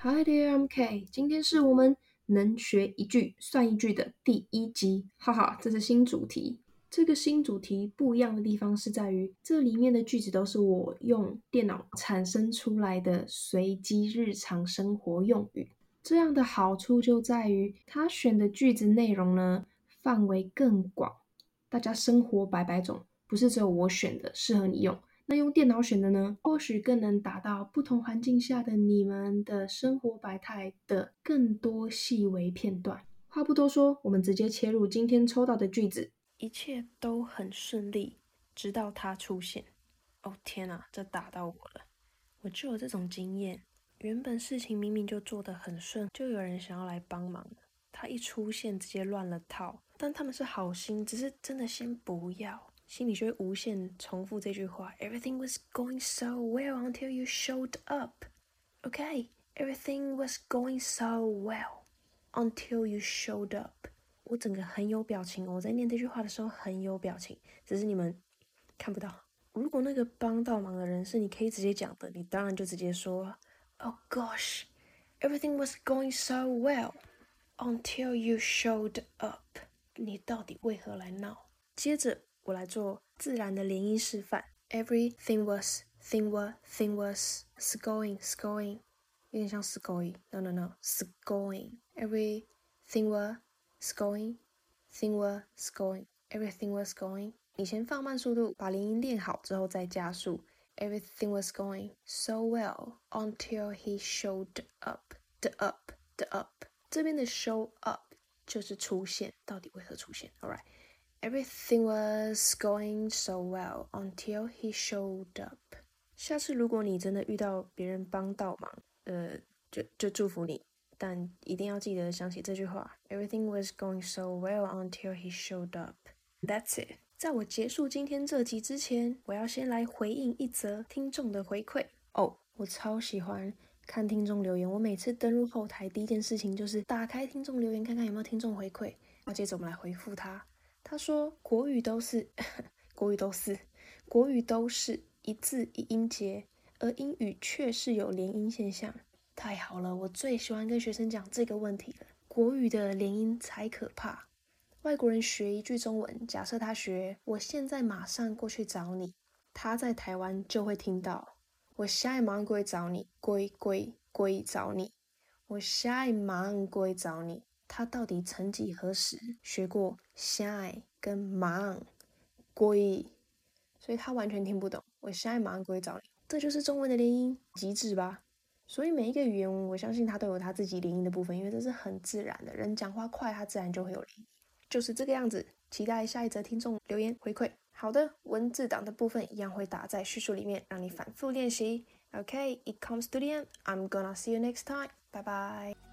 Hi there, I'm K。今天是我们能学一句算一句的第一集，哈哈，这是新主题。这个新主题不一样的地方是在于，这里面的句子都是我用电脑产生出来的随机日常生活用语。这样的好处就在于，它选的句子内容呢范围更广，大家生活百百种，不是只有我选的适合你用。那用电脑选的呢，或许更能达到不同环境下的你们的生活百态的更多细微片段。话不多说，我们直接切入今天抽到的句子。一切都很顺利，直到他出现。哦天哪，这打到我了！我就有这种经验，原本事情明明就做得很顺，就有人想要来帮忙，他一出现直接乱了套。但他们是好心，只是真的先不要。心里就会无限重复这句话：Everything was going so well until you showed up. Okay, everything was going so well until you showed up. 我整个很有表情，我在念这句话的时候很有表情，只是你们看不到。如果那个帮到忙的人是你可以直接讲的，你当然就直接说：Oh gosh, everything was going so well until you showed up. 你到底为何来闹？接着。 我来做自然的连音示范。Everything was, thing was, thing was, s going, s going，有点像 s going。No, no no, s going. Everything was s going, thing was going. Everything was going。你先放慢速度，把连音练好之后再加速。Everything was going so well until he showed up. The up, the up。这边的 show up 就是出现，到底为何出现？All right。Everything was going so well until he showed up。下次如果你真的遇到别人帮倒忙，呃，就就祝福你，但一定要记得想起这句话：Everything was going so well until he showed up。That's it。在我结束今天这集之前，我要先来回应一则听众的回馈哦。我超喜欢看听众留言，我每次登录后台第一件事情就是打开听众留言，看看有没有听众回馈，然后接着我们来回复他。他说：“国语都是，国语都是，国语都是一字一音节，而英语却是有连音现象。太好了，我最喜欢跟学生讲这个问题了。国语的连音才可怕。外国人学一句中文，假设他学‘我现在马上过去找你’，他在台湾就会听到‘我下一马上过去找你，归归归找你’，我下一马上过去找你。”他到底曾几何时学过 shy 跟忙归，所以他完全听不懂。我 shy 马上归找你，这就是中文的连音极致吧？所以每一个语言，我相信它都有它自己连音的部分，因为这是很自然的。人讲话快，它自然就会有连音，就是这个样子。期待下一则听众留言回馈。好的，文字档的部分一样会打在叙述里面，让你反复练习。Okay, it comes to the end. I'm gonna see you next time. Bye bye.